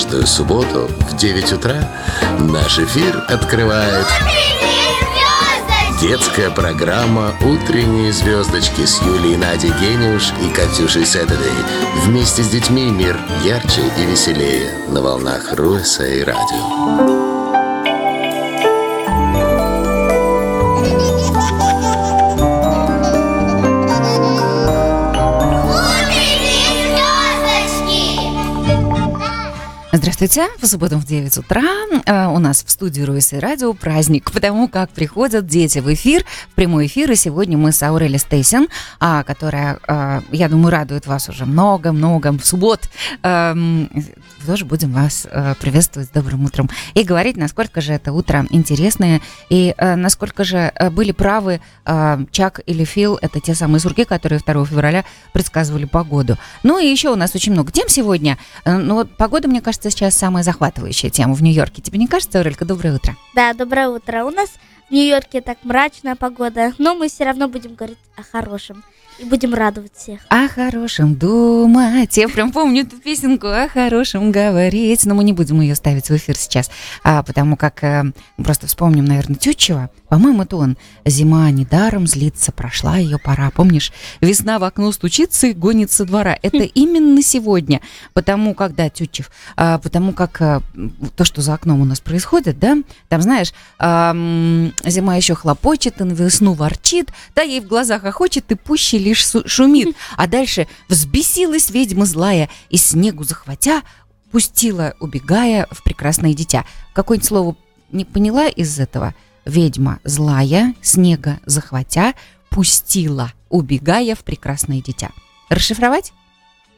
Каждую субботу в 9 утра наш эфир открывает детская программа «Утренние звездочки» с Юлией Надей Гениуш и Катюшей Сэттедей. Вместе с детьми мир ярче и веселее на волнах Руэса и радио. Здравствуйте. В субботу в 9 утра э, у нас в студии Руиса и Радио праздник, потому как приходят дети в эфир, в прямой эфир. И сегодня мы с Аурели Стейсен, э, которая, э, я думаю, радует вас уже много-много в суббот. Э, тоже будем вас э, приветствовать с добрым утром и говорить, насколько же это утро интересное и насколько же были правы Чак или Фил. Это те самые сурки, которые 2 февраля предсказывали погоду. Ну и еще у нас очень много тем сегодня. Э, ну погода, мне кажется, сейчас самая захватывающая тема в Нью-Йорке. Тебе не кажется, Аурелька? Доброе утро. Да, доброе утро. У нас в Нью-Йорке так мрачная погода, но мы все равно будем говорить о хорошем и будем радовать всех. О хорошем думать. Я прям помню эту песенку о хорошем говорить. Но мы не будем ее ставить в эфир сейчас, а, потому как э, просто вспомним, наверное, Тютчева. По-моему, это он. Зима недаром злится, прошла ее пора. Помнишь, весна в окно стучится и гонится двора. Это именно сегодня. Потому как, да, Тютчев, а, потому как а, то, что за окном у нас происходит, да, там, знаешь, а, зима еще хлопочет, и на весну ворчит, да, ей в глазах охочет, и пуще лишь шумит. А дальше взбесилась ведьма злая, и снегу захватя, пустила, убегая в прекрасное дитя. Какое-нибудь слово не поняла из этого? Ведьма злая, снега захватя, пустила, убегая в прекрасное дитя. Расшифровать?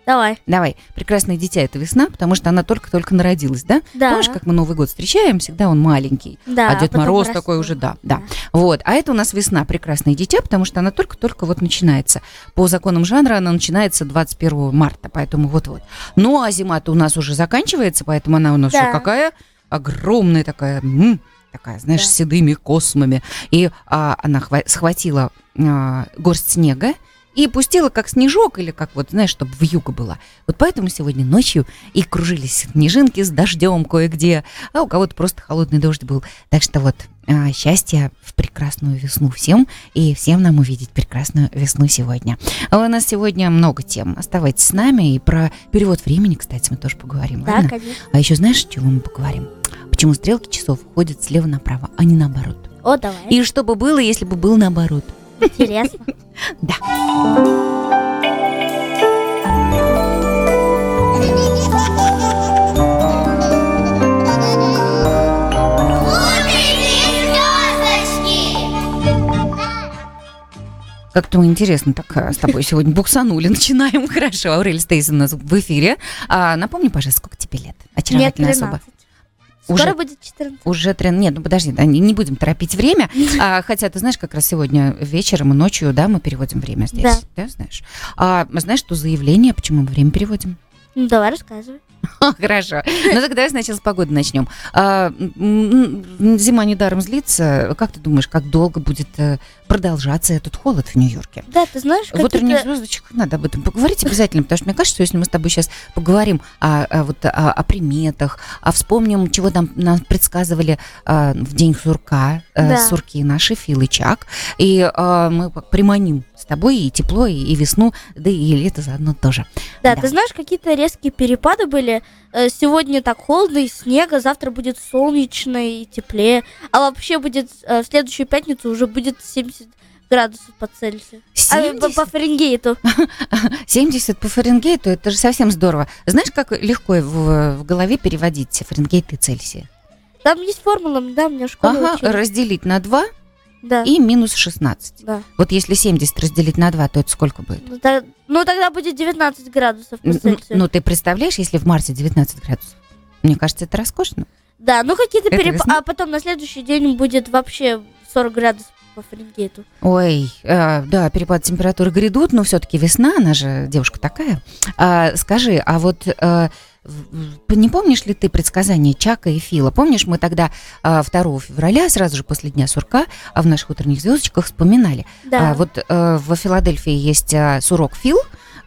Давай. Давай. Прекрасное дитя это весна, потому что она только-только народилась, да? Да. Помнишь, как мы Новый год встречаем? Всегда он маленький. Да, а Дед Мороз растет. такой уже, да, да, Да. Вот. А это у нас весна, прекрасное дитя, потому что она только-только вот начинается. По законам жанра она начинается 21 марта, поэтому вот-вот. Ну, а зима-то у нас уже заканчивается, поэтому она у нас Да. уже какая? Огромная такая, м, такая, знаешь, Да. седыми космами. И а, она хва- схватила а, горсть снега, и пустила как снежок или как вот, знаешь, чтобы в юго было. Вот поэтому сегодня ночью и кружились снежинки с дождем кое-где, а у кого-то просто холодный дождь был. Так что вот а, счастья в прекрасную весну всем и всем нам увидеть прекрасную весну сегодня. А у нас сегодня много тем. Оставайтесь с нами и про перевод времени, кстати, мы тоже поговорим. Да, ладно? конечно. А еще знаешь, чего мы поговорим? Почему стрелки часов ходят слева направо, а не наоборот? О, давай. И что бы было, если бы был наоборот? Интересно. Да. Как-то интересно так а, с тобой сегодня буксанули. Начинаем. Хорошо. Аурель Стейсон у нас в эфире. А, напомни, пожалуйста, сколько тебе лет? Очаровательная особа. 13. Скоро Уже- будет 14. Уже трен... Нет, ну подожди, да, не, не будем торопить время. А, хотя, ты знаешь, как раз сегодня вечером и ночью, да, мы переводим время здесь. Да. Да, знаешь. А знаешь, что заявление, почему мы время переводим? Ну, давай рассказывай. Хорошо. Ну тогда давай сначала с погоды начнем. А, зима недаром злится. Как ты думаешь, как долго будет э, продолжаться этот холод в Нью-Йорке? Да, ты знаешь, В утренних звездочках надо об этом поговорить обязательно, потому что мне кажется, что если мы с тобой сейчас поговорим о, о вот, о, о приметах, а вспомним, чего там нам предсказывали а, в день сурка, э, Да. сурки наши, Фил и Чак, и а, мы приманим тобой и тепло, и, и весну, да и лето заодно тоже. Да, Да. ты знаешь, какие-то резкие перепады были. Э, Сегодня так холодно и снега, завтра будет солнечно и теплее. А вообще будет э, в следующую пятницу уже будет 70 градусов по Цельсию. А, по- 70? по Фаренгейту. 70 по Фаренгейту, это же совсем здорово. Знаешь, как легко в, в голове переводить Фаренгейт и Цельсий? Там есть формула, да, меня в школе Ага, учили. разделить на 2 Да, и минус 16. да. Вот если 70 разделить на 2, то это сколько будет? Ну, та- ну, тогда будет 19 градусов по Цельсию. Ну, ты представляешь, если в марте 19 градусов? Мне кажется, это роскошно. да, ну какие-то перепады. весна? А потом на следующий день будет вообще 40 градусов по Фаренгейту. Ой, э, да, перепад температуры грядут, но все-таки весна, она же девушка такая. А, скажи, а вот э, не помнишь ли ты предсказания Чака и Фила? Помнишь, мы тогда а, 2 февраля, сразу же после Дня сурка, а в наших утренних звездочках вспоминали. Да. А, вот э, во Филадельфии есть а, сурок Фил,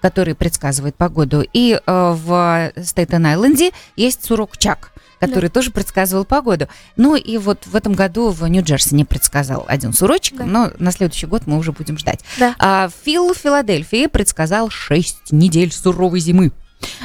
который предсказывает погоду, и э, в Стейтен-Айленде есть сурок Чак, который тоже предсказывал погоду. Ну и вот в этом году в Нью-Джерси не предсказал один сурочек, Да. но на следующий год мы уже будем ждать. Да. А Фил в Филадельфии предсказал 6 недель суровой зимы.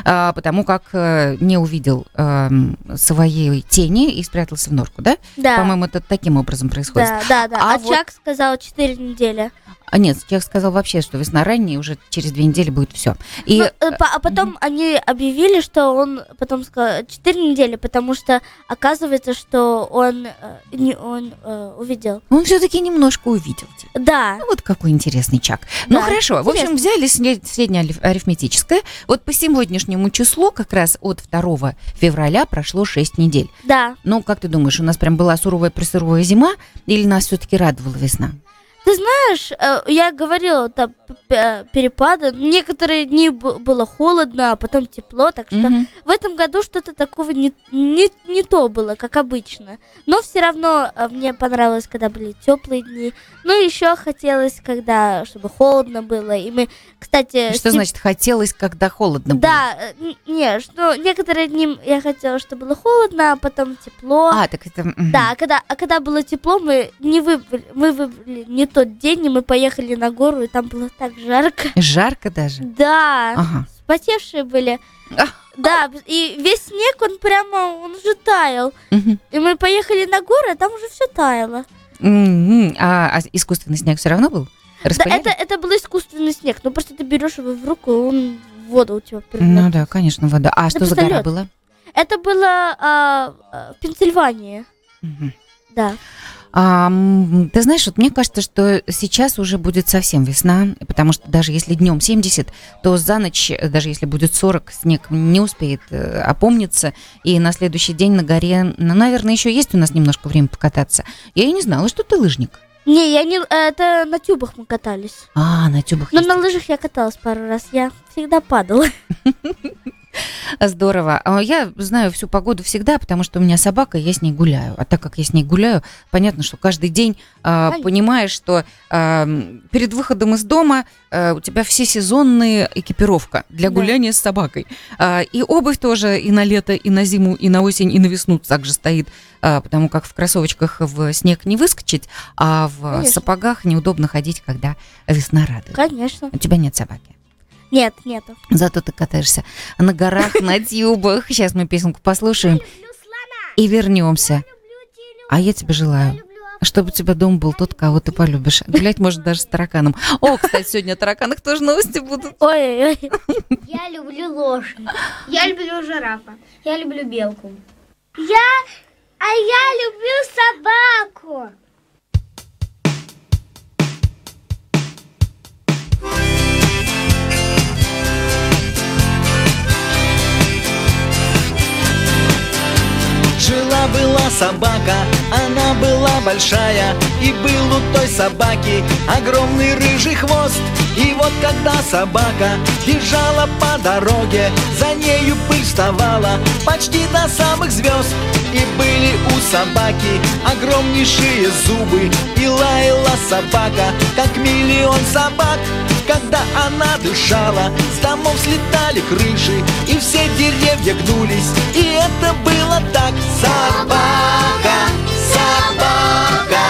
А, потому как э, не увидел эм, своей тени и спрятался в норку, да? Да. По-моему, это таким образом происходит. Да, да, да. А А, вот- Чак сказал 4 недели. А нет, я сказал вообще, что весна ранняя, уже через две недели будет все. И Ну, а потом они объявили, что он потом сказал 4 недели, потому что оказывается, что он, э, не, он э, увидел. он все-таки немножко увидел. Да. Ну, вот какой интересный чак. Ну Да, хорошо, в общем, взяли среднее ариф- арифметическое. Вот по сегодняшнему числу, как раз от 2 февраля прошло 6 недель. Да. Ну, как ты думаешь, у нас прям была суровая пресыровая зима, или нас все-таки радовала весна? Ты знаешь, э, я говорила, там п- перепады. Некоторые дни было холодно, а потом тепло, так что Мгм. в этом году что-то такого не, не, не то было, как обычно. Но все равно э, мне понравилось, когда были теплые дни. Ну, еще хотелось, когда, чтобы холодно было. И мы, кстати... Что сем- значит хотелось, когда холодно было? Да, э, не, что некоторые дни я хотела, чтобы было холодно, а потом тепло. А, так это... Да, а когда, а когда было тепло, мы не выбрали, мы выбрали не тот день, и мы поехали на гору, и там было так жарко. Жарко даже. Да, Ага. спотевшие были. А. Да, и весь снег, он прямо, он уже таял. И мы поехали на гору, а там уже все таяло. А, а искусственный снег все равно был? Да, это, это был искусственный снег, ну просто ты берешь его в руку, и он в воду у тебя Ну прыгнет. да, конечно, вода. А что за гора была? Это было а, а, в Пенсильвании, Мгм. да. А, ты знаешь, вот мне кажется, что сейчас уже будет совсем весна, потому что даже если днем 70, то за ночь, э, даже если будет 40, снег не успеет э, опомниться, и на следующий день на горе, ну, наверное, еще есть у нас немножко время покататься. Я и не знала, что ты лыжник. Не, я не, это на тюбах мы катались. А, на тюбах Но есть. на лыжах я каталась пару раз, я всегда падала. Здорово. А Я знаю всю погоду всегда, потому что у меня собака, я с ней гуляю. А так как я с ней гуляю, понятно, что каждый день Конечно. понимаешь, что м, перед выходом из дома а, у тебя все сезонные экипировка для Да. гуляния с собакой. А, и обувь тоже и на лето, и на зиму, и на осень, и на весну также стоит, а, потому как в кроссовочках в снег не выскочить, а в Конечно. сапогах неудобно ходить, когда весна радует. Конечно. У тебя нет собаки. Нет, нету. Зато ты катаешься на горах, на тюбах. Сейчас мы песенку послушаем и вернемся. А я тебе желаю, чтобы у тебя дом был тот, кого ты полюбишь. Гулять может даже с тараканом. О, кстати, сегодня о тараканах тоже новости будут. Ой-ой-ой. Я люблю лошадь. Я люблю жирафа. Я люблю белку. Я, а я люблю собаку. Жила-была собака, она была большая И был у той собаки огромный рыжий хвост. И вот когда собака бежала по дороге За нею пыль вставала почти до самых звезд. И были у собаки огромнейшие зубы И лаяла собака, как миллион собак когда она дышала, с домов слетали крыши И все деревья гнулись, и это было так. Собака, собака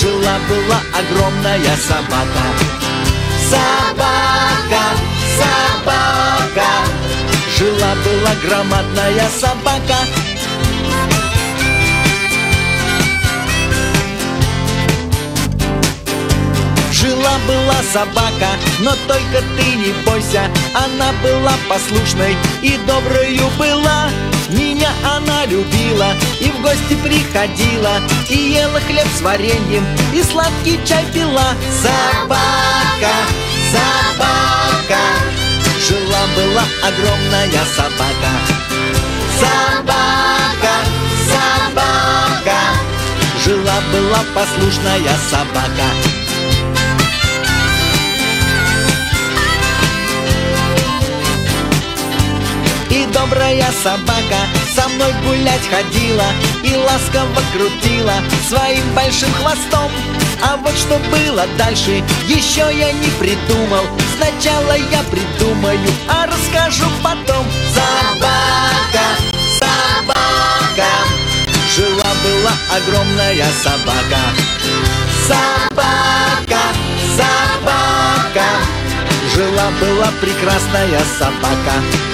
Жила-была огромная собака. Собака, собака Жила-была громадная собака Жила-была собака, но только ты не бойся. Она была послушной и доброю была. Меня она любила и в гости приходила. И ела хлеб с вареньем и сладкий чай пила. Собака, собака. Жила-была огромная собака. Собака, собака. Жила-была послушная собака добрая собака со мной гулять ходила И ласково крутила своим большим хвостом. А вот что было дальше, еще я не придумал. Сначала я придумаю, а расскажу потом. Собака, собака Жила-была огромная собака. Собака, собака Жила-была прекрасная собака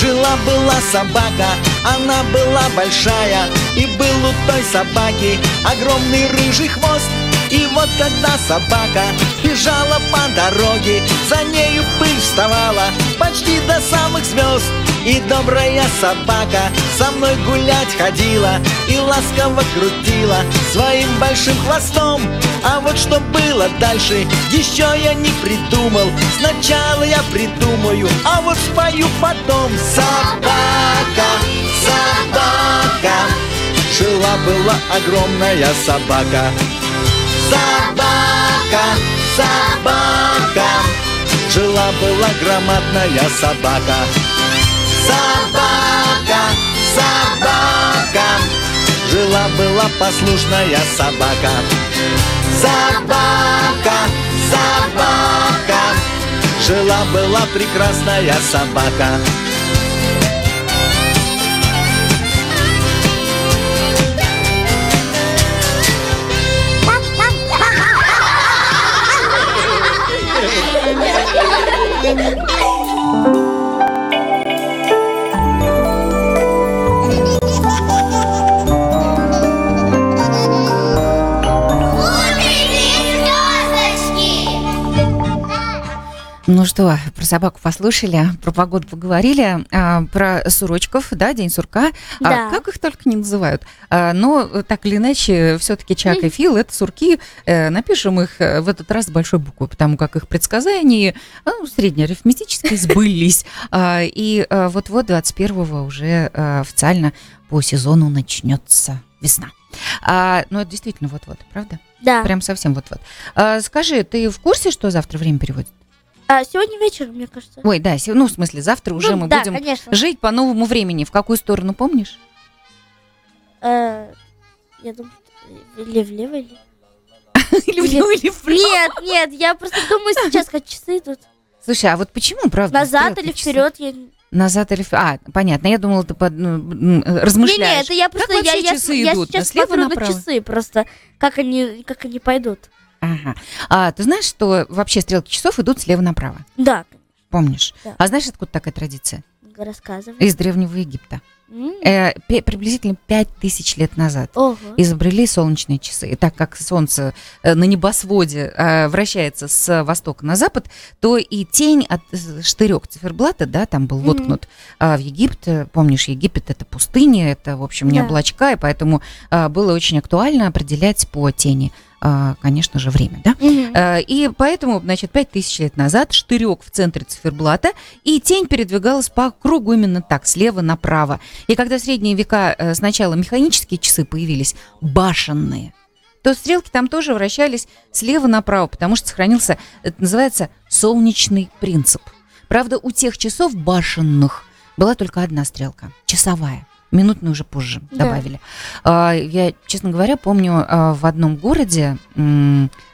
Жила-была собака, она была большая И был у той собаки огромный рыжий хвост. И вот когда собака бежала по дороге За нею пыль вставала почти до самых звезд И добрая собака со мной гулять ходила И ласково крутила своим большим хвостом. А вот что было дальше, еще я не придумал. Сначала я придумаю, а вот спою потом. Собака, собака Жила-была огромная собака. Собака, собака Жила-была громадная собака Собака, собака. Жила-была послушная собака. Собака, собака. Жила-была прекрасная собака Ну что, про собаку послушали, про погоду поговорили, а, про сурочков, да, день сурка. А, Да. как их только не называют. А, но так или иначе, все-таки Чак и Фил это сурки. Э, напишем их э, в этот раз с большой буквы, потому как их предсказания ну, среднеарифметические сбылись. А, и а, вот-вот 21-го уже а, официально по сезону начнется весна. А, ну, это действительно вот-вот, правда? Да. Прям совсем вот-вот. А, скажи, ты в курсе, что завтра время переводит? А, сегодня вечером, мне кажется. Ой, да, се- ну, в смысле, завтра уже Ну, мы да, будем конечно. жить по новому времени. В какую сторону, помнишь? Э, я думаю, что или влево, или... Или влево, или вправо? Нет, нет, я просто думаю сейчас, как часы идут. Слушай, а вот почему, правда? Назад стрелки или вперед, я... Не, Назад или вперед? А, понятно, я думала, ты под- ну, м, не, размышляешь. это я просто... вообще я, я, часы я идут? сейчас Слева смотрю на направо? часы просто, как они, как они пойдут. Ага. А, ты знаешь, что вообще стрелки часов идут слева направо? Да, Помнишь? Да. А знаешь, откуда такая традиция? рассказывай. Из Древнего Египта. М, Э, приблизительно пять тысяч лет назад. Ого. изобрели солнечные часы. И так как Солнце э, на небосводе э, вращается с востока на запад, то и тень от э, штырек циферблата, да, там был воткнут а в Египет. э, Помнишь, Египет это пустыня, это, в общем, не Да. облачка, и поэтому а, было очень актуально определять по тени, конечно же, время, да? Э, И поэтому, значит, пять тысяч лет назад штырек в центре циферблата, и тень передвигалась по кругу именно так, слева направо. И когда в средние века э, сначала механические часы появились, башенные, то стрелки там тоже вращались слева направо, потому что сохранился, это называется солнечный принцип. Правда, у тех часов башенных была только одна стрелка, часовая. Минутную уже позже Да. добавили. А, Я, честно говоря, помню, а, в одном городе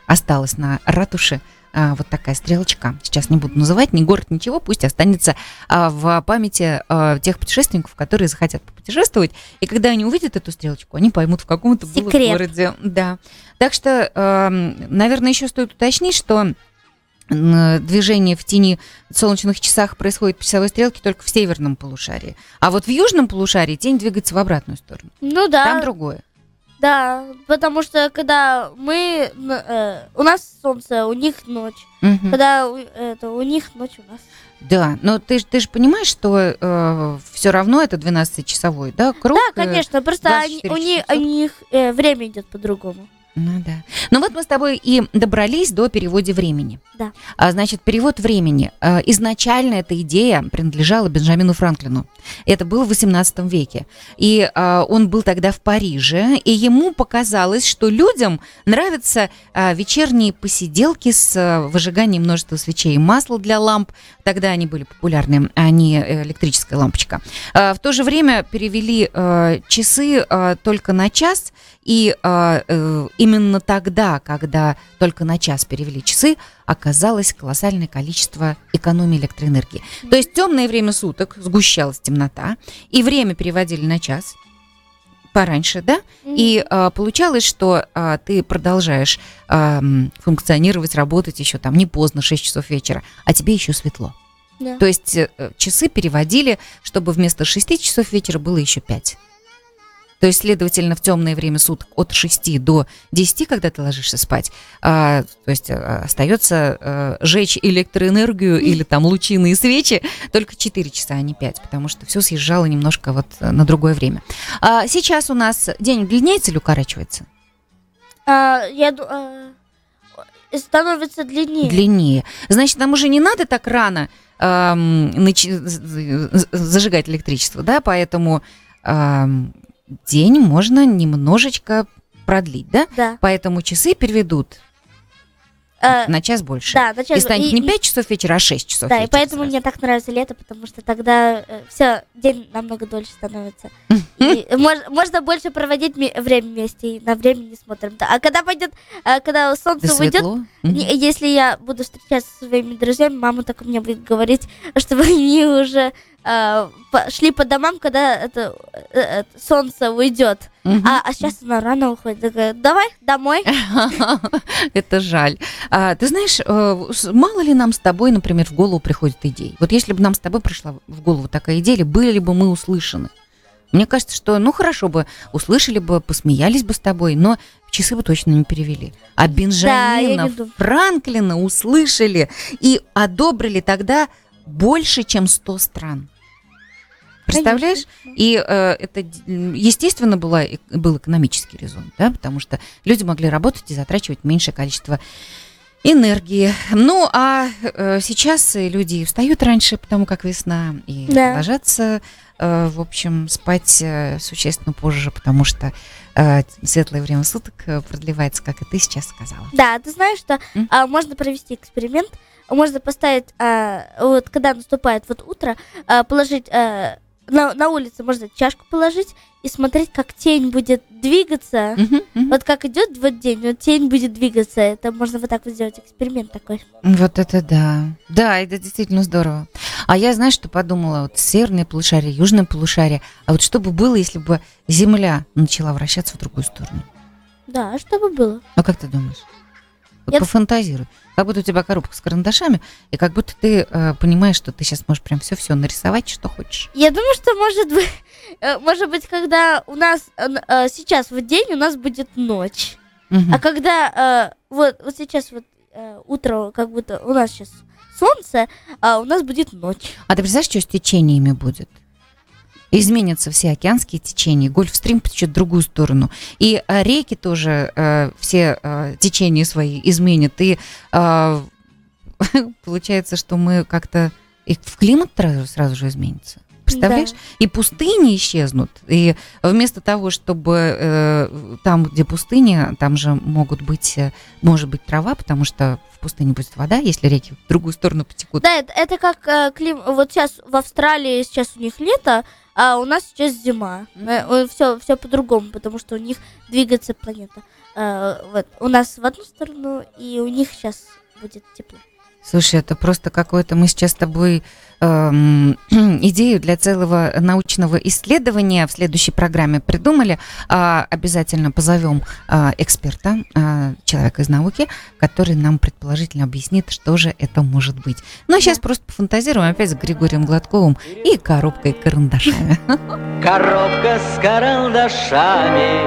осталась на ратуше а, вот такая стрелочка. Сейчас не буду называть, ни город, ничего, пусть останется в памяти тех путешественников, которые захотят попутешествовать. И когда они увидят эту стрелочку, они поймут, в каком это было городе. Да. Так что, наверное, еще стоит уточнить, что движение в тени солнечных часах происходит по часовой стрелке только в северном полушарии. А вот в южном полушарии тень двигается в обратную сторону. Ну да. Там другое. Да, потому что когда мы, э, у нас солнце, у них ночь. Мгм. Когда у, это, у них ночь, у нас. Да, но ты, ты же понимаешь, что все равно это 12-часовой, да, круг? да, э, конечно, просто они, 24 у, них, у них э, время идет по-другому. Ну да. Ну вот мы с тобой и добрались до перевода времени. Да. А, значит, перевод времени. А, изначально эта идея принадлежала Бенджамину Франклину. Это было в 18 веке. И а, он был тогда в Париже, и ему показалось, что людям нравятся а, вечерние посиделки с а, выжиганием множества свечей и масла для ламп. Тогда они были популярны, а не электрическая лампочка. А, в то же время перевели а, часы а, только на час, и а, э, именно тогда, когда только на час перевели часы, оказалось колоссальное количество экономии электроэнергии. То есть темное время суток, сгущалась темнота, и время переводили на час пораньше, да? И а, получалось, что а, ты продолжаешь а, функционировать, работать еще там не поздно, 6 часов вечера, а тебе еще светло. Да. То есть э, часы переводили, чтобы вместо 6 часов вечера было еще 5. То есть, следовательно, в темное время суток от 6 до 10, когда ты ложишься спать, а, то есть а, остается а, жечь электроэнергию или там лучины свечи только 4 часа, а не 5, потому что все съезжало немножко вот э, на другое время. А сейчас у нас день длиннеется или укорачивается? А, я а, становится длиннее. Длиннее. Значит, нам уже не надо так рано ам, нач- зажигать электричество, да, поэтому ам, день можно немножечко продлить, да? Да. Поэтому часы переведут А, на час больше. да, на час- И станет и- не и- 5 часов вечера, а 6 часов Да, и вечера поэтому сразу. мне так нравится лето, потому что тогда все, день намного дольше становится. И мож- можно больше проводить ми- время вместе, и на время не смотрим. Да, А когда пойдет, а, когда Да солнце уйдет. Мгм. не- если я буду встречаться со своими друзьями, мама так мне будет говорить, чтобы они уже по- шли по домам, когда это, э, э, солнце уйдет. Мгм. А, а сейчас она рано уходит. Такая, давай домой. Это жаль. А, ты знаешь, э, мало ли нам с тобой, например, в голову приходит идей. Вот если бы нам с тобой пришла в голову такая идея, или были бы мы услышаны. Мне кажется, что, ну, хорошо бы, услышали бы, посмеялись бы с тобой, но часы бы точно не перевели. А Бенджамина думаю. Франклина услышали и одобрили тогда больше, чем 100 стран. Представляешь? И э, это, естественно, была, э- был экономический резон, да, потому что люди могли работать и затрачивать меньшее количество энергии. Ну, а э, сейчас люди встают раньше, потому как весна, и Да. ложатся, э, в общем, спать э, существенно позже, потому что э, светлое время суток э, продлевается, как и ты сейчас сказала. Да, ты знаешь, что М? а, можно провести эксперимент. Можно поставить, а, вот когда наступает вот утро, а, положить а, на, на улице можно чашку положить и смотреть, как тень будет двигаться. Мгм, мгм. Вот как идет вот день, вот тень будет двигаться. Это можно вот так вот сделать эксперимент такой. Вот это да. Да, это действительно здорово. А я, знаешь, что подумала? Вот северное полушарие, южное полушарие. А вот что бы было, если бы Земля начала вращаться в другую сторону? Да, а что бы было? Ну, как ты думаешь? Я- пофантазируй. Как будто у тебя коробка с карандашами, и как будто ты э, понимаешь, что ты сейчас можешь прям все-все нарисовать, что хочешь. Я думаю, что может быть, э, может быть, когда у нас э, э, сейчас вот день, у нас будет ночь. Мгм. А когда э, вот, вот сейчас вот э, утро, как будто у нас сейчас солнце, а у нас будет ночь. А ты представляешь, что с течениями будет? Изменятся все океанские течения, гольфстрим потечет в другую сторону. И э, реки тоже э, все э, течения свои изменят. И э, получается, что мы как-то... И в климат сразу, сразу же изменится. Представляешь? И пустыни исчезнут. И вместо того, чтобы э, там, где пустыня, там же могут быть, э, может быть трава, потому что в пустыне будет вода, если реки в другую сторону потекут. Да, это, это как э, клим... Вот сейчас в Австралии сейчас у них лето, а у нас сейчас зима. все, все по-другому, потому что у них двигается планета. Э, вот. У нас в одну сторону, и у них сейчас будет тепло. Слушай, это просто какое-то... Мы сейчас с тобой эм, идею для целого научного исследования в следующей программе придумали. А, обязательно позовем а, эксперта, а, человека из науки, который нам предположительно объяснит, что же это может быть. Ну, а сейчас просто пофантазируем опять с Григорием Гладковым и коробкой карандашами. Коробка с карандашами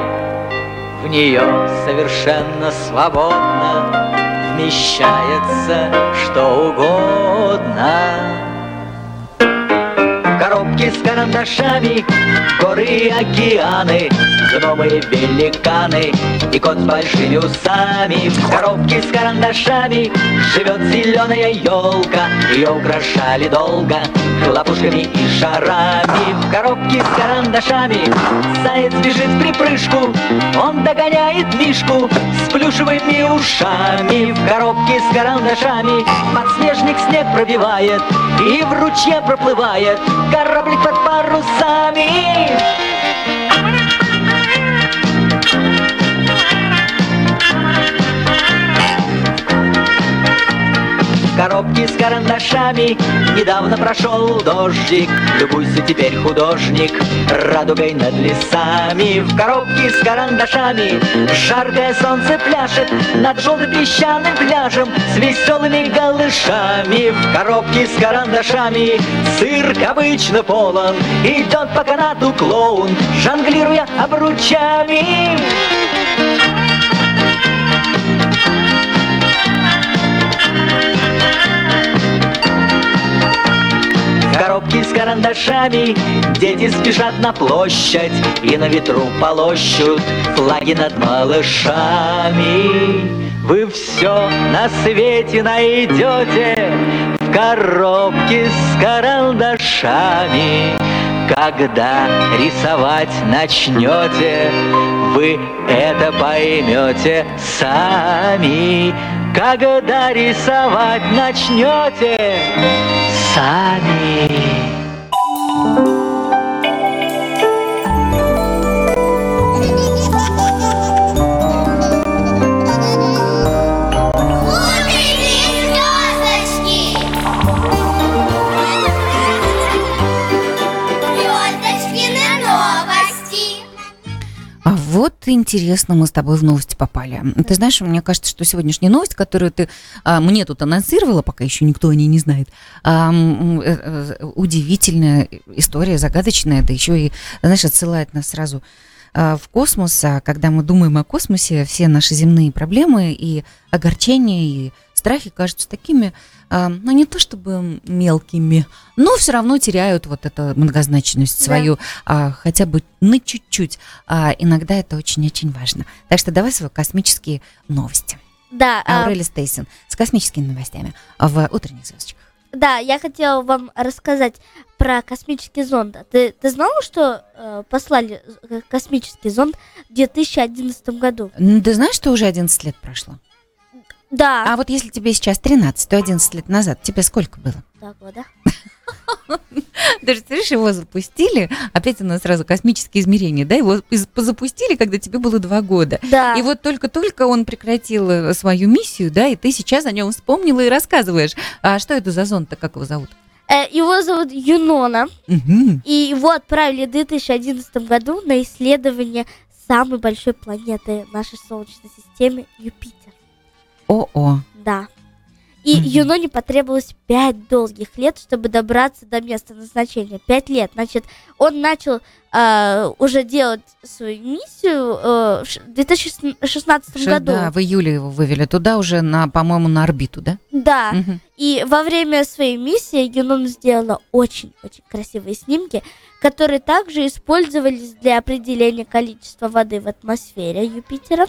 В нее совершенно свободно Вмещается что угодно коробки с карандашами, горы и океаны, гномы великаны, и кот с большими усами. В коробке с карандашами живет зеленая елка, ее украшали долго хлопушками и шарами. В коробке с карандашами заяц бежит в припрыжку, он догоняет мишку с плюшевыми ушами. В коробке с карандашами подснежник снег пробивает и в ручье проплывает кораблик под парусами. Коробки с карандашами. Недавно прошел дождик Любуйся теперь, художник. Радугой над лесами В коробке с карандашами. Жаркое солнце пляшет Над желтым песчаным пляжем С веселыми голышами В коробке с карандашами Цирк обычно полон. Идет по канату клоун Жонглируя обручами. коробки с карандашами. Дети спешат на площадь И на ветру полощут Флаги над малышами. Вы все на свете найдете В коробке с карандашами. Когда рисовать начнете Вы это поймете сами. Когда рисовать начнете сами. Вот интересно, мы с тобой в новости попали. Ты знаешь, мне кажется, что сегодняшняя новость, которую ты а, мне тут анонсировала, пока еще никто о ней не знает, а, э, э, удивительная история, загадочная, да еще и, знаешь, отсылает нас сразу а, в космос. А когда мы думаем о космосе, все наши земные проблемы и огорчения, и страхи кажутся такими, ну, не то чтобы мелкими, но все равно теряют вот эту многозначность Да. свою, а, хотя бы на чуть-чуть. А иногда это очень-очень важно. Так что давай свои космические новости. Да, а, Аурели Стейсон с космическими новостями в утренних звездочках. да, я хотела вам рассказать про космический зонд. Ты, ты знала, что э, послали э, космический зонд в 2011 году? Ты знаешь, что уже 11 лет прошло? Да. А вот если тебе сейчас 13, то 11 лет назад тебе сколько было? Два года. Даже, смотришь, его запустили, опять у нас сразу космические измерения, да, его запустили, когда тебе было два года. Да. И вот только-только он прекратил э, свою миссию, да, и ты сейчас о нем вспомнила и рассказываешь. А что это за зонд-то, как его зовут? Э, его зовут Юнона, Мгм. и его отправили в 2011 году на исследование самой большой планеты нашей Солнечной системы Юпитер. О-о. Да. И. Юноне потребовалось пять долгих лет, чтобы добраться до места назначения. Пять лет. Значит, он начал э, уже делать свою миссию э, в ш- 2016 Ш- году. Да, в июле его вывели туда уже, на, по-моему, на орбиту, да? Да. Мгм. И во время своей миссии Юнон сделала очень-очень красивые снимки, которые также использовались для определения количества воды в атмосфере Юпитера,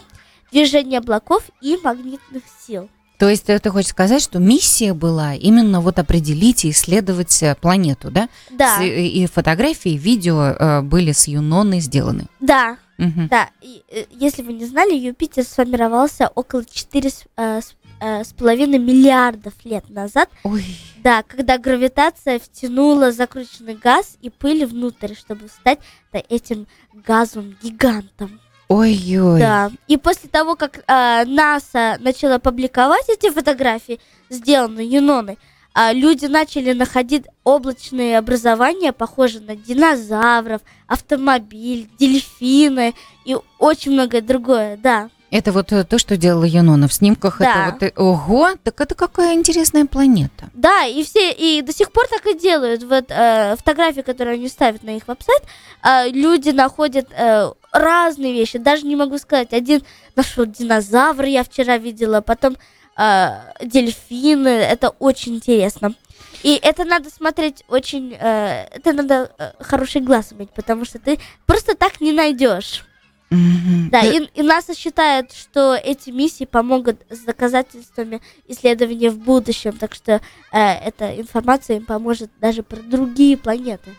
движения облаков и магнитных сил. То есть э, ты хочешь сказать, что миссия была именно вот определить и исследовать э, планету, да? Да, С- и, и фотографии, и видео э, были с Юноной сделаны. да, Мгм. да. И, э, если вы не знали, Юпитер сформировался около 4 с, э, с- э, с половиной миллиардов лет назад, Ой, да, когда гравитация втянула закрученный газ и пыль внутрь, чтобы стать да, этим газом-гигантом. Ой-ой. Да. И после того, как а, НАСА начала публиковать эти фотографии, сделанные Юноной, а, люди начали находить облачные образования, похожие на динозавров, автомобиль, дельфины и очень многое другое, да. Это вот э, то, что делала Юнона в снимках. Да. Это вот, э, ого, так это какая интересная планета. Да, и все, и до сих пор так и делают. Вот э, фотографии, которые они ставят на их веб-сайт, э, люди находят э, разные вещи. Даже не могу сказать, один нашел динозавр, я вчера видела, потом а, дельфины. Это очень интересно. И это надо смотреть очень... э, это надо э, хороший глаз иметь, потому что ты просто так не найдешь. Мгм. Да, Ну, и, и НАСА считает, что эти миссии помогут с доказательствами исследований в будущем, так что э, эта информация им поможет даже про другие планеты.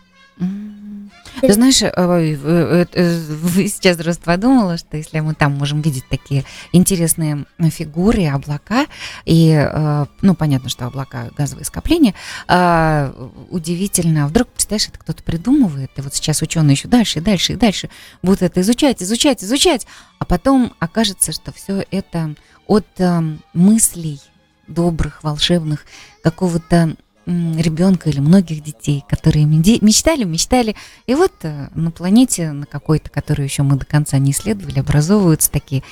Ты знаешь, э, в- э, э, сейчас просто подумала, что если мы там можем видеть такие интересные фигуры, облака, и, э, ну, понятно, что облака газовые скопления, а, удивительно, вдруг, представляешь, это кто-то придумывает, и вот сейчас ученые еще дальше и дальше и дальше будут это изучать, изучать, изучать, а потом окажется, что все это от э, мыслей добрых, волшебных, какого-то ребенка или многих детей, которые мечтали, мечтали. И вот э, на планете, на какой-то, которую еще мы до конца не исследовали, образовываются такие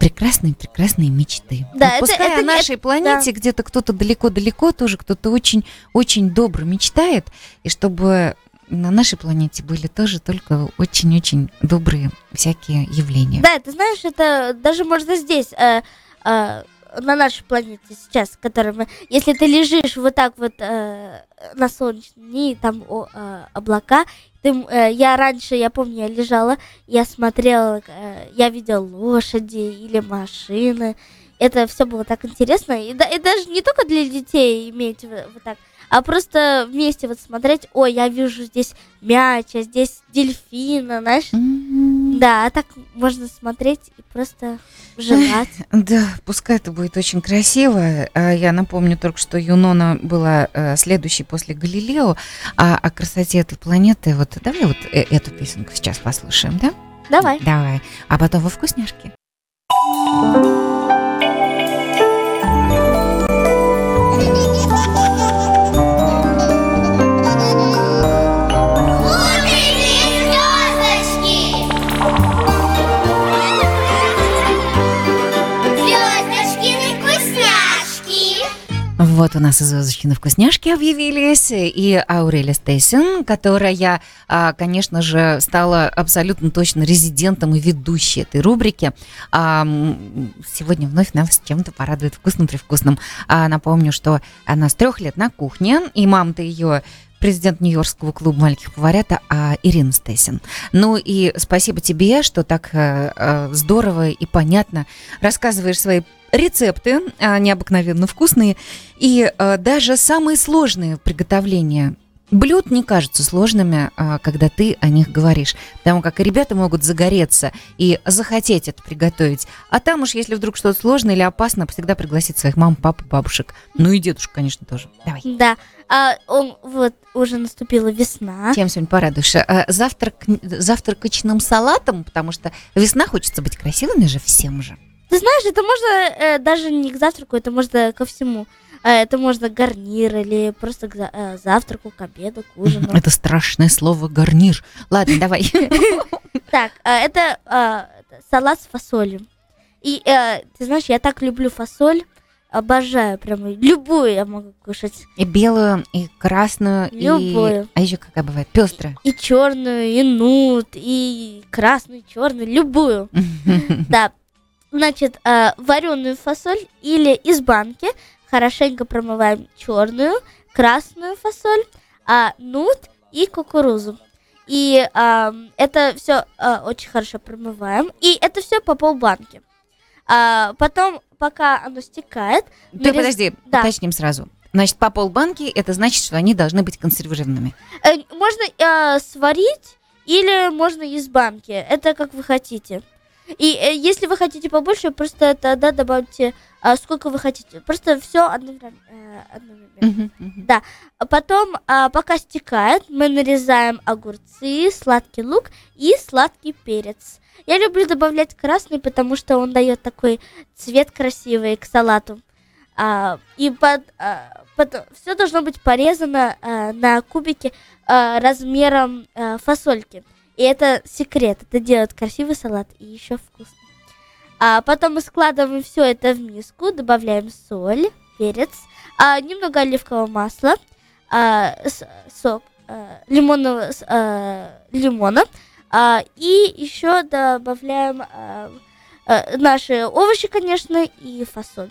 прекрасные-прекрасные мечты. Да, Вот это- пускай это о нашей планете где-то кто-то далеко-далеко тоже, кто-то очень-очень добро мечтает, и чтобы на нашей планете были тоже только очень-очень добрые всякие явления. Да, ты знаешь, это даже можно здесь, э, э, на нашей планете сейчас, в которой мы... Если ты лежишь вот так вот э, на солнечном дне, и там о, э, облака, ты, э, я раньше, я помню, я лежала, я смотрела, э, я видела лошади или машины. Это все было так интересно. И, да- и даже не только для детей иметь вот так, а просто вместе вот смотреть, ой, я вижу здесь мяч, а здесь дельфина, знаешь. М, Да, а так можно смотреть и просто желать. Да, пускай это будет очень красиво. А Я напомню только, что Юнона была э, следующей после Галилео, а о красоте этой планеты, вот давай вот э- эту песенку сейчас послушаем, да? Давай. Давай. А потом во вкусняшки. Утренние Вот у нас и звездочки вкусняшки объявились, и Аурелия Стейсен, которая, а, конечно же, стала абсолютно точно резидентом и ведущей этой рубрики. А, Сегодня вновь нас чем-то порадует вкусным-привкусным. А, Напомню, что она с трех лет на кухне, и мама-то ее президент Нью-Йоркского клуба маленьких поварят, а Ирина Стейсен. Ну и спасибо тебе, что так э, э, здорово и понятно рассказываешь свои рецепты, а, необыкновенно вкусные, и э, даже самые сложные приготовления блюд не кажутся сложными, а, когда ты о них говоришь, потому как и ребята могут загореться и захотеть это приготовить. А там уж, если вдруг что-то сложное или опасно, всегда пригласить своих мам, пап, бабушек. Ну и дедушек, конечно, тоже. Давай. Да. А он вот уже наступила весна. Чем сегодня порадуешь? А, Завтрак, завтракочным салатом, потому что весна хочется быть красивыми же всем же. Ты знаешь, это можно э, даже не к завтраку, это можно ко всему. Э, это можно гарнир или просто к э, завтраку, к обеду, к ужину. Это страшное слово гарнир. Ладно, давай. Так, э, это это салат с фасолью. И э, ты знаешь, я так люблю фасоль. Обожаю прям любую я могу кушать. И белую, и красную, и... Любую. А еще какая бывает? Пестрая. И черную, и нут, и красную, и черную, любую. Да. Значит, вареную фасоль или из банки хорошенько промываем черную, красную фасоль, а, нут и кукурузу. И а, это все очень хорошо промываем. И это все по полбанки. А, потом, пока оно стекает, Ты нарез- подожди, Да. уточним сразу. Значит, по полбанки это значит, что они должны быть консервированными. э, можно э, сварить или можно из банки. Это как вы хотите. И э, если вы хотите побольше, просто тогда добавьте а, сколько вы хотите. Просто все одновременно. э, одновременно. Мгм, мгм. А Потом, а, пока стекает, мы нарезаем огурцы, сладкий лук и сладкий перец. Я люблю добавлять красный, потому что он дает такой цвет красивый к салату. А, и под, все должно быть порезано а, на кубики а, размером а, фасольки. И это секрет. Это делает красивый салат и еще вкусно. А потом мы складываем все это в миску, добавляем соль, перец, а, немного оливкового масла, а, с- сок а, лимонного а, лимона, а, и еще добавляем а, а, наши овощи, конечно, и фасоль.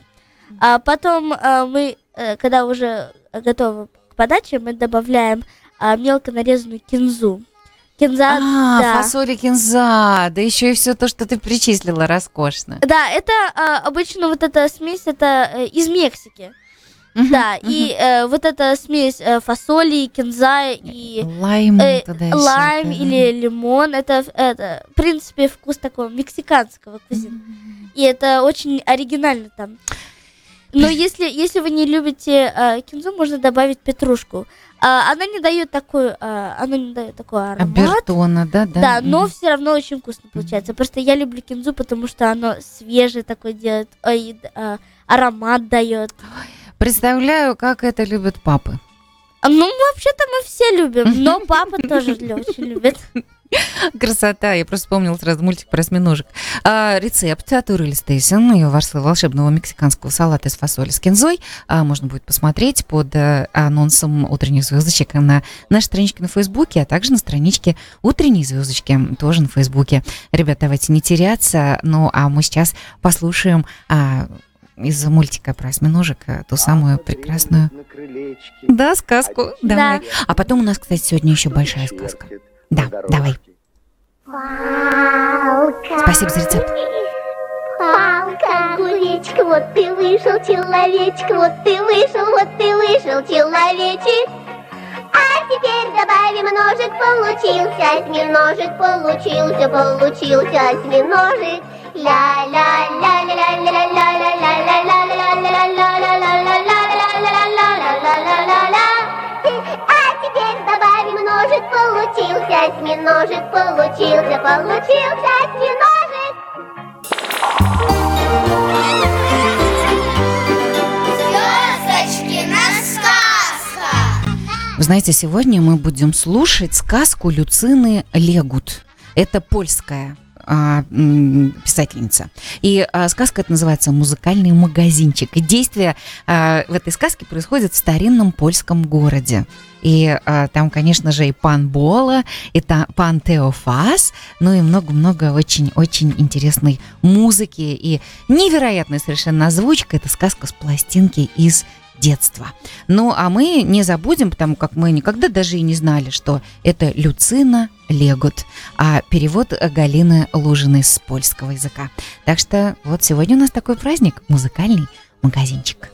А потом а, мы, э, когда уже готовы к подаче, мы добавляем а, мелко нарезанную кинзу. Кинза, А, да. фасоли кинза, да еще и все то, что ты перечислила, роскошно. Да, это а, обычно вот эта смесь, это э, из Мексики. Мгм, Да, мгм. и э, вот эта смесь э, фасоли, кинза и Лайм э, туда еще, лайм да. или лимон, это, это, в принципе, вкус такого мексиканского кузина. И это очень оригинально там. Но если, если вы не любите э, кинзу, можно добавить петрушку. А, она не дает такой, а, она не дает такой аромат. Абертона, да, да. Да, но мгм. все равно очень вкусно получается. Просто я люблю кинзу, потому что оно свежее такое делает, ой, а, аромат дает. Представляю, как это любят папы. А, Ну, вообще-то мы все любим, но папа тоже очень любит. Красота. Я просто вспомнила сразу мультик про осьминожек. А, рецепт от Урили Стейсон, ее волшебного мексиканского салата из фасоли с кинзой. А, можно будет посмотреть под э, анонсом утренних звездочек на нашей страничке на Фейсбуке, а также на страничке утренней звездочки тоже на Фейсбуке. Ребят, давайте не теряться. Ну, а мы сейчас послушаем а, из мультика про осьминожек а, ту самую прекрасную да, сказку. Давай. А потом у нас, кстати, сегодня еще большая сказка. Да, давай. Спасибо за рецепт. Палка, огуречек, вот ты вышел, человечек, вот ты вышел, вот ты вышел, человечек. А теперь добавим ножик, получился осьминожек, получился, получился осьминожек. ля осьминожек, получился, получился осьминожек. Звездочки на сказка. Вы знаете, сегодня мы будем слушать сказку Люцины Легут. Это польская а, писательница. И а, сказка это называется «Музыкальный магазинчик». И действие а, в этой сказке происходит в старинном польском городе. И там, конечно же, и пан Бола, и та, пан Теофас, ну и много-много очень-очень интересной музыки и невероятная совершенно озвучка. Это сказка с пластинки из детства. Ну, а мы не забудем, потому как мы никогда даже и не знали, что это Люцина Легут, а перевод Галины Лужиной с польского языка. Так что вот сегодня у нас такой праздник – музыкальный магазинчик.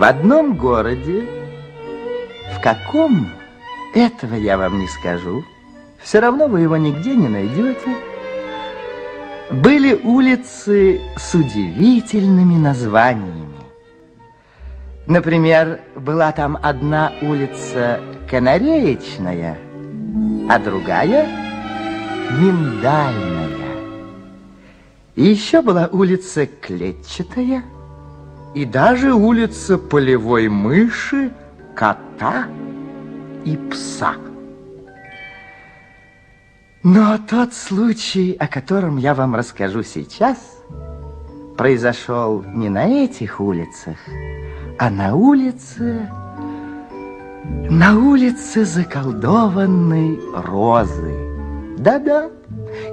В одном городе, в каком, этого я вам не скажу, все равно вы его нигде не найдете, были улицы с удивительными названиями. Например, была там одна улица Канареечная, а другая Миндальная. И еще была улица Клетчатая, и даже улица полевой мыши, кота и пса. Но тот случай, о котором я вам расскажу сейчас, произошел не на этих улицах, а на улице, на улице заколдованной розы. Да-да,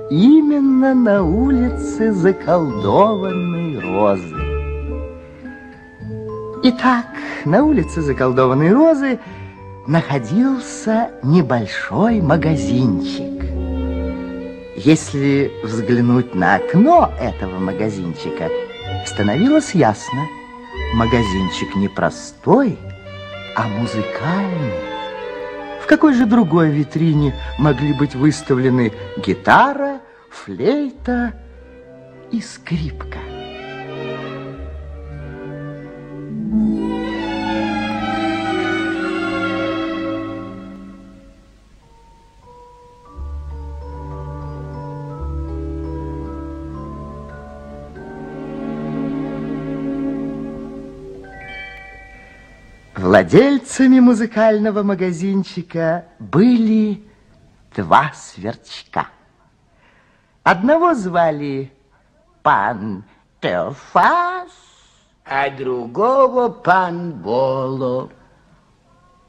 именно на улице заколдованной розы. Итак, на улице заколдованной розы находился небольшой магазинчик. Если взглянуть на окно этого магазинчика, становилось ясно, магазинчик не простой, а музыкальный. В какой же другой витрине могли быть выставлены гитара, флейта и скрипка? Владельцами музыкального магазинчика были два сверчка. Одного звали пан Теофас, а другого пан Боло.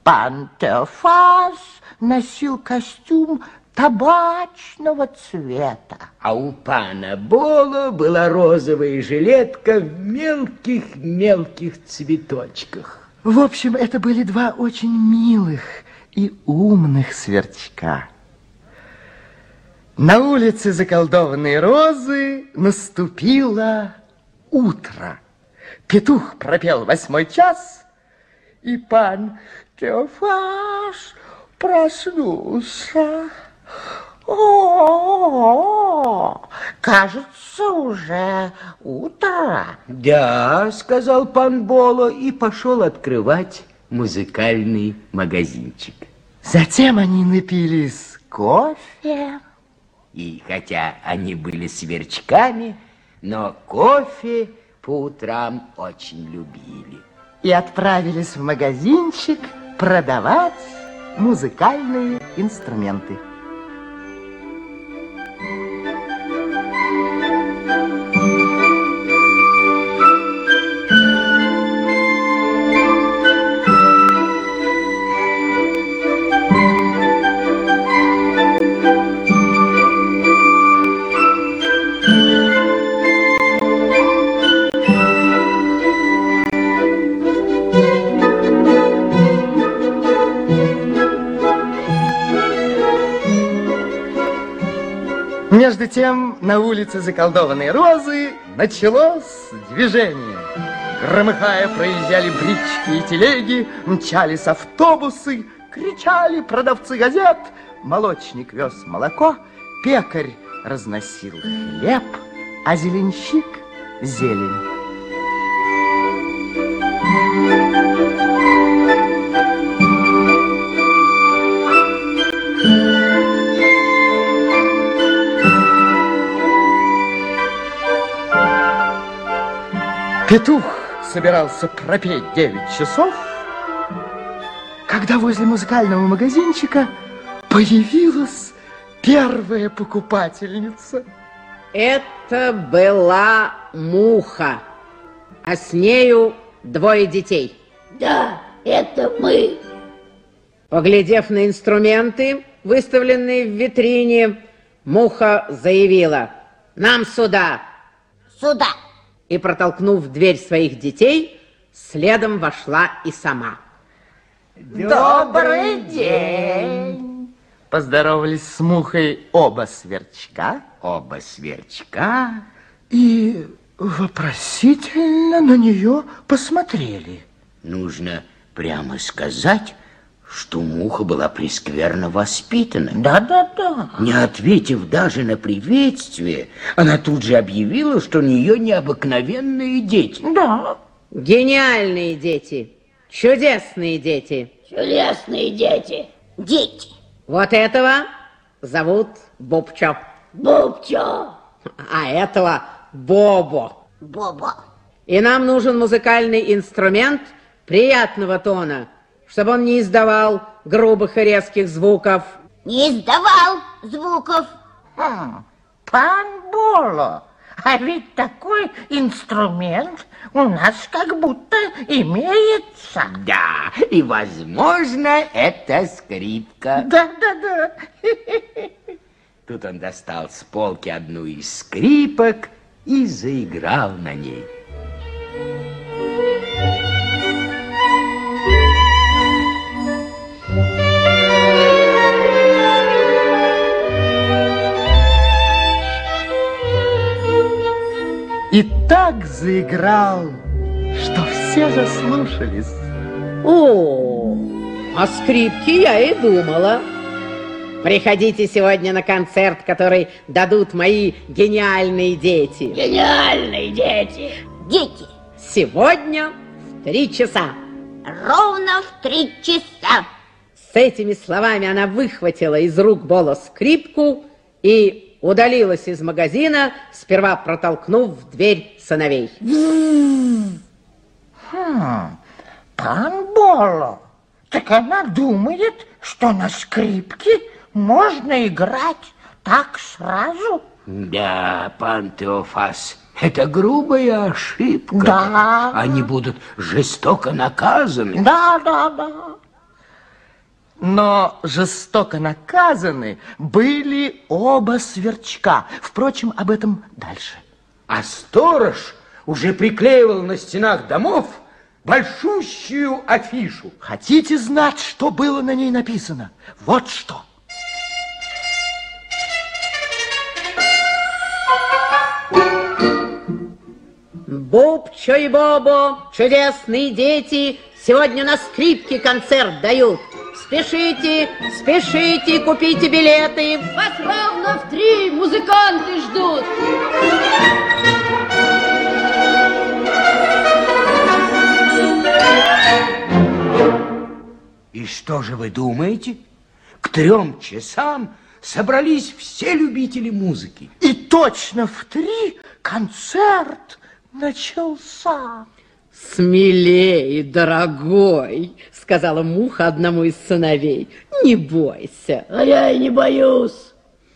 пан Теофас носил костюм табачного цвета. А у пана Боло была розовая жилетка в мелких-мелких цветочках. В общем, это были два очень милых и умных сверчка. На улице заколдованной розы наступило утро. Петух пропел восьмой час, и пан Теофаш проснулся. О, кажется, уже утро. Да, сказал пан Боло и пошел открывать музыкальный магазинчик. Затем они напились кофе. И хотя они были сверчками, но кофе по утрам очень любили. и отправились в магазинчик продавать музыкальные инструменты. Между тем, на улице заколдованной розы началось движение. Громыхая, проезжали брички и телеги, мчались автобусы, кричали продавцы газет. Молочник вез молоко, пекарь разносил хлеб, а зеленщик — зелень. Петух собирался пропеть 9 часов, когда возле музыкального магазинчика появилась первая покупательница. Это была муха, а с нею двое детей. Да, это мы. Поглядев на инструменты, выставленные в витрине, муха заявила «Нам сюда!» Сюда. И, протолкнув дверь своих детей, следом вошла и сама. Добрый день! Поздоровались с мухой оба сверчка Оба сверчка и вопросительно на нее посмотрели. Нужно прямо сказать, что муха была прескверно воспитана. Да-да-да. Не ответив даже на приветствие, она тут же объявила, что у нее необыкновенные дети. Да. Гениальные дети, чудесные дети. Чудесные дети. Дети. Вот этого зовут Бобчо, Бобчо. а этого Бобо. Боба. И нам нужен музыкальный инструмент приятного тона, чтобы он не издавал грубых и резких звуков. Не издавал звуков. Хм, Пан Боло, а ведь такой инструмент у нас как будто имеется. Да, и, возможно, это скрипка. Да-да-да. Тут он достал с полки одну из скрипок и заиграл на ней. И так заиграл, что все заслушались. О, о скрипке я и думала. Приходите сегодня на концерт, который дадут мои гениальные дети. Гениальные дети. Дети. Сегодня в три часа. Ровно в три часа. С этими словами она выхватила из рук Бола скрипку и удалилась из магазина, сперва протолкнув дверь сыновей. Хм, пан Боло, так она думает, что на скрипке можно играть так сразу? Да, пан Теофас, Это грубая ошибка. Да. Они будут жестоко наказаны. Да, да, да. Но жестоко наказаны были оба сверчка. Впрочем, об этом дальше. А сторож уже приклеивал на стенах домов большущую афишу. Хотите знать, что было на ней написано? Вот что. Бубчо и Бобо, чудесные дети, сегодня на скрипке концерт дают. Спешите, спешите, купите билеты. Вас ровно в три музыканты ждут. И что же вы думаете? К трем часам собрались все любители музыки. И точно в три концерт начался. Смелее, дорогой, сказала муха одному из сыновей. Не бойся. А я и не боюсь.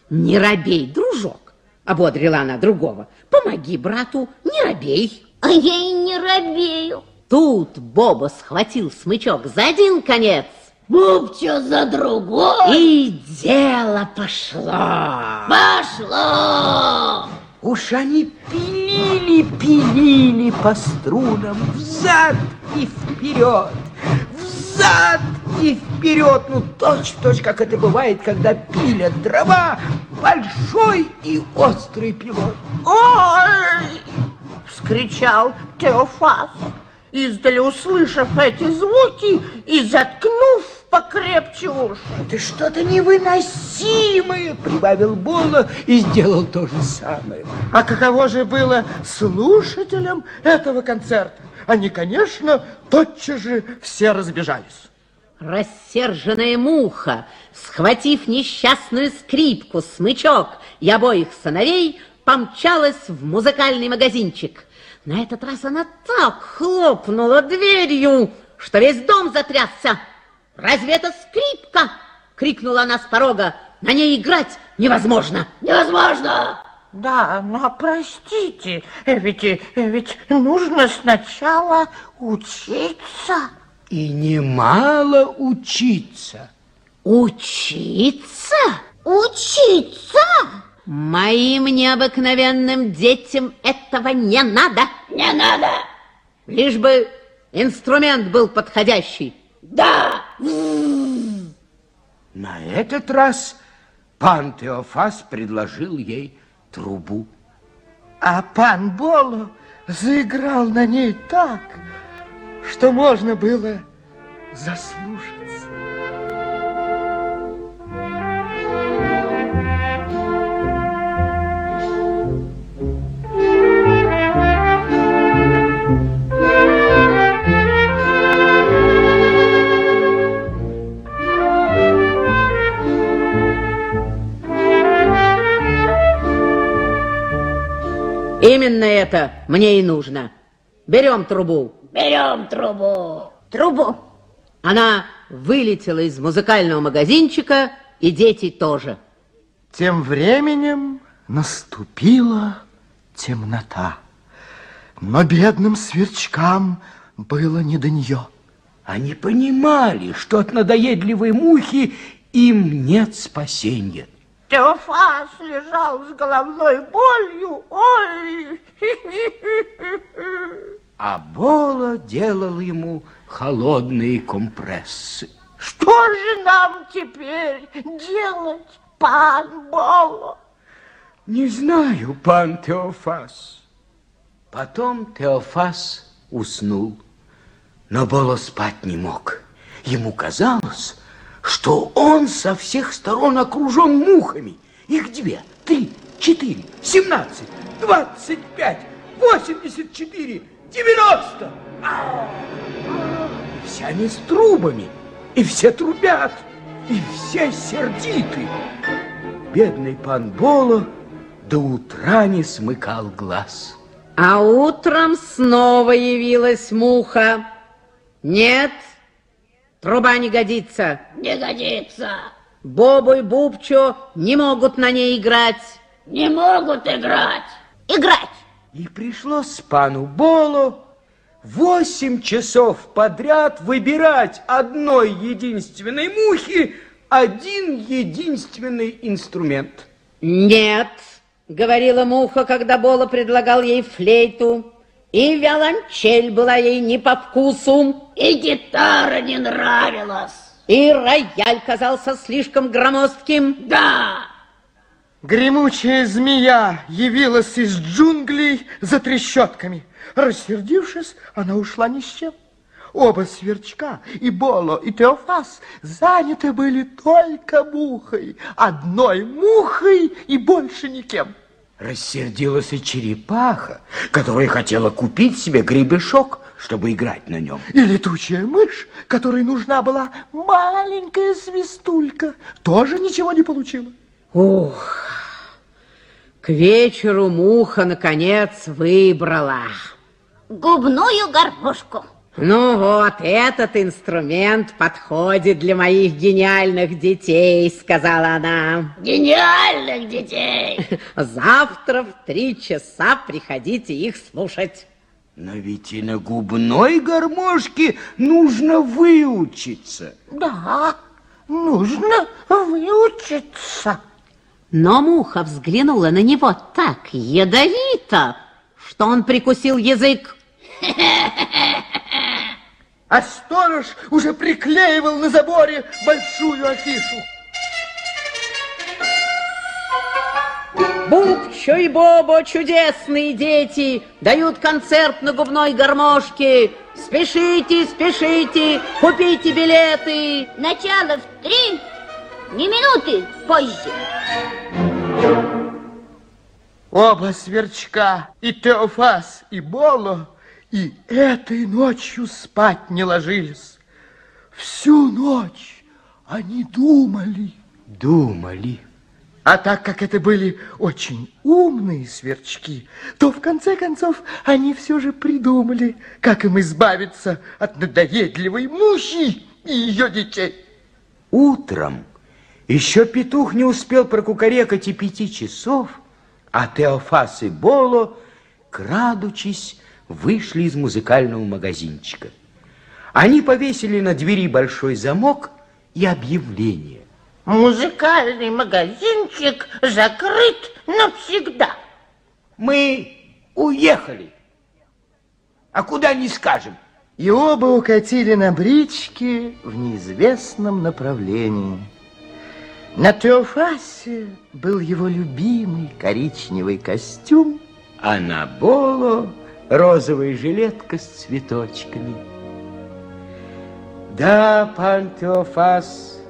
Не робей, дружок, ободрила она другого. Помоги брату, не робей. А я и не робею. Тут Боба схватил смычок за один конец, Бубчо за другой. и дело пошло. Пошло. Уж они пилили, пилили по струнам взад и вперед, взад и вперед. Ну, точь-в-точь, как это бывает, когда пилят дрова большой и острый пилой. Ой! Вскричал Теофас, издали услышав эти звуки и заткнув покрепче уши. Это что-то невыносимое, прибавил Бола и сделал то же самое. А каково же было слушателям этого концерта? Они, конечно, тотчас же все разбежались. Рассерженная муха, схватив несчастную скрипку, смычок и обоих сыновей, помчалась в музыкальный магазинчик. На этот раз она так хлопнула дверью, что весь дом затрясся. «Разве это скрипка?» — крикнула она с порога. «На ней играть невозможно!» Невозможно. Да, но простите, ведь, ведь нужно сначала учиться. И немало учиться. «Учиться?» Учиться? Моим необыкновенным детям этого не надо. Не надо. Лишь бы инструмент был подходящий. Да. На этот раз пан Теофас предложил ей трубу. А пан Боло заиграл на ней так, что можно было заслушаться. Именно это мне и нужно. Берем трубу. Берем трубу. Трубу. Она вылетела из музыкального магазинчика, и дети тоже. Тем временем наступила темнота. Но бедным сверчкам было не до нее. Они понимали, что от надоедливой мухи им нет спасения. Теофас лежал с головной болью. Ой! А Бола делал ему холодные компрессы. Что же нам теперь делать, пан Боло? Не знаю, пан Теофас. Потом Теофас уснул, но Боло спать не мог. Ему казалось, что он со всех сторон окружен мухами. Их две, три, четыре, семнадцать, двадцать пять, восемьдесят четыре, девяносто. Все они с трубами, и все трубят, и все сердиты. Бедный пан Боло до утра не смыкал глаз. А утром снова явилась муха. Нет, труба не годится. Не годится. Бобу и Бубчо не могут на ней играть. Не могут играть. Играть. И пришлось пану Болу восемь часов подряд выбирать одной единственной мухи один единственный инструмент. Нет, говорила муха, когда Бола предлагал ей флейту, и виолончель была ей не по вкусу, И гитара не нравилась. и рояль казался слишком громоздким. Да, Гремучая змея явилась из джунглей за трещотками. Рассердившись, она ушла ни с чем. Оба сверчка, и Боло, и Теофас, заняты были только мухой. Одной мухой и больше никем. Рассердилась и черепаха, которая хотела купить себе гребешок, чтобы играть на нем. И летучая мышь, которой нужна была маленькая свистулька, тоже ничего не получила. Ух, к вечеру муха, наконец, выбрала. Губную гармошку. Ну вот, этот инструмент подходит для моих гениальных детей, сказала она. гениальных детей. Завтра в три часа приходите их слушать. Но ведь и на губной гармошке нужно выучиться. Да, нужно выучиться. Но муха взглянула на него так ядовито, что он прикусил язык. А сторож уже приклеивал на заборе большую афишу. Бубчо и Бобо, чудесные дети, дают концерт на губной гармошке. Спешите, спешите, купите билеты. Начало в три, не минуты позже. Оба сверчка, и Теофас, и Боло, и этой ночью спать не ложились. Всю ночь они думали. Думали. А так как это были очень умные сверчки, то в конце концов они все же придумали, как им избавиться от надоедливой мухи и ее детей. Утром еще петух не успел прокукарекать и пяти часов, а Теофас и Боло, крадучись, вышли из музыкального магазинчика. Они повесили на двери большой замок и объявление. Музыкальный магазинчик закрыт навсегда. Мы уехали. А куда не скажем. И оба укатили на бричке в неизвестном направлении. На Теофасе был его любимый коричневый костюм, А на Боло розовая жилетка с цветочками. Да, пан Теофас,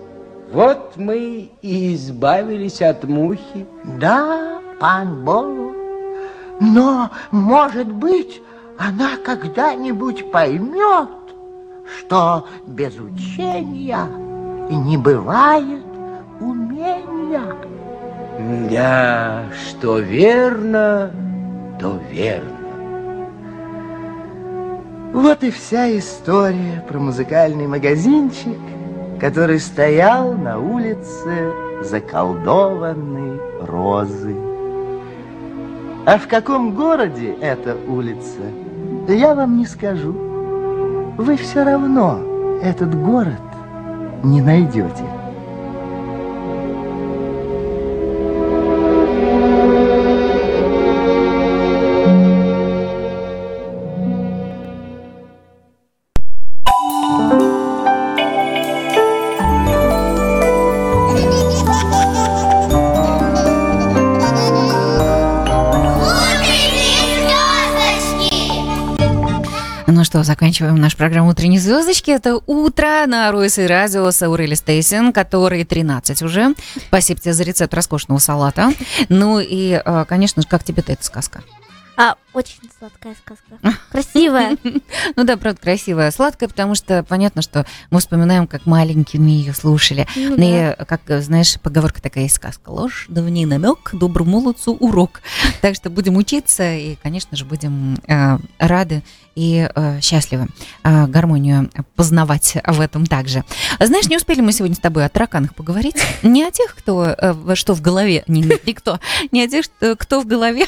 вот мы и избавились от мухи. Да, пан Болу. Но, может быть, она когда-нибудь поймет, что без учения не бывает умения. Да, что верно, то верно. Вот и вся история про музыкальный магазинчик, который стоял на улице заколдованной розы. А в каком городе эта улица, я вам не скажу. Вы все равно этот город не найдете. Что, заканчиваем нашу программу «Утренние звездочки». Это утро на Ройсе Радио с Аурели Стейсин, который 13 уже. Спасибо тебе за рецепт роскошного салата. Ну и, э, конечно же, как тебе-то эта сказка? А, очень сладкая сказка. Красивая. Ну да, правда, красивая, сладкая, потому что понятно, что мы вспоминаем, как маленькими ее слушали. Ну Ну и, как, знаешь, поговорка такая есть сказка. Ложь, да в ней намек, доброму молодцу урок. Так что будем учиться и, конечно же, будем э, рады и э, счастливы э, гармонию познавать в этом также. Знаешь, не успели мы сегодня с тобой о тараканах поговорить. Не о тех, кто, э, что в голове, не, не кто, не о тех, кто в голове,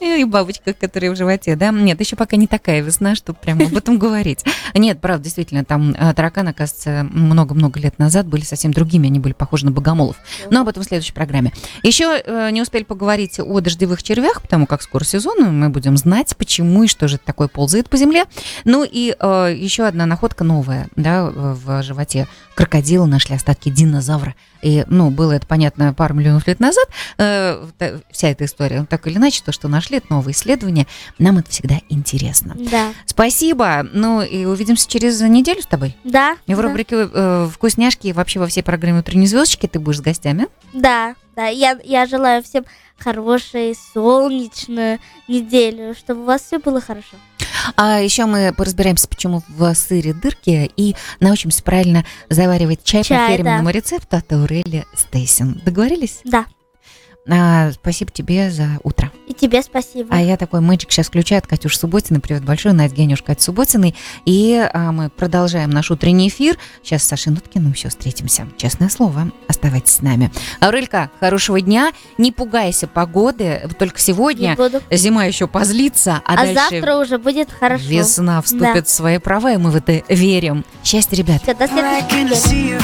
И бабочка, которая в животе, да? Нет, еще пока не такая весна, чтобы прямо об этом говорить. Нет, правда, действительно, там э, тараканы, оказывается, много-много лет назад были совсем другими, они были похожи на богомолов. Но об этом в следующей программе. Еще э, не успели поговорить о дождевых червях, потому как скоро сезон, мы будем знать, почему и что же это такое ползает по земле. Ну и э, еще одна находка новая, да, в животе крокодила нашли остатки динозавра. И, ну, было это понятно пару миллионов лет назад, э, вся эта история. Так или иначе, то, что нашли, это новые исследования, нам это всегда интересно. Да. Спасибо. Ну и увидимся через неделю с тобой. Да. И в да. рубрике э, «Вкусняшки» и вообще во всей программе «Утренние звездочки» ты будешь с гостями. Да, да. Я, я желаю всем хорошей, солнечную неделю, чтобы у вас все было хорошо. А еще мы поразбираемся, почему в сыре дырки, и научимся правильно заваривать чай, по Чай, фирменному да. рецепту от Аурели Стейсин. Договорились? Да. А, спасибо тебе за утро. Тебе спасибо. А я такой мальчик сейчас включаю от Катюш Субботиной. Привет большой, Надя Генюш, Катя Субботиной. И а, мы продолжаем наш утренний эфир. Сейчас с Сашей Нуткиным еще встретимся. Честное слово, оставайтесь с нами. Аурелька, хорошего дня. Не пугайся погоды. Только сегодня зима еще позлится, а, А, дальше завтра уже будет хорошо. весна вступит Да. в свои права, и мы в это верим. Счастья, ребят. Всё, до следующей недели.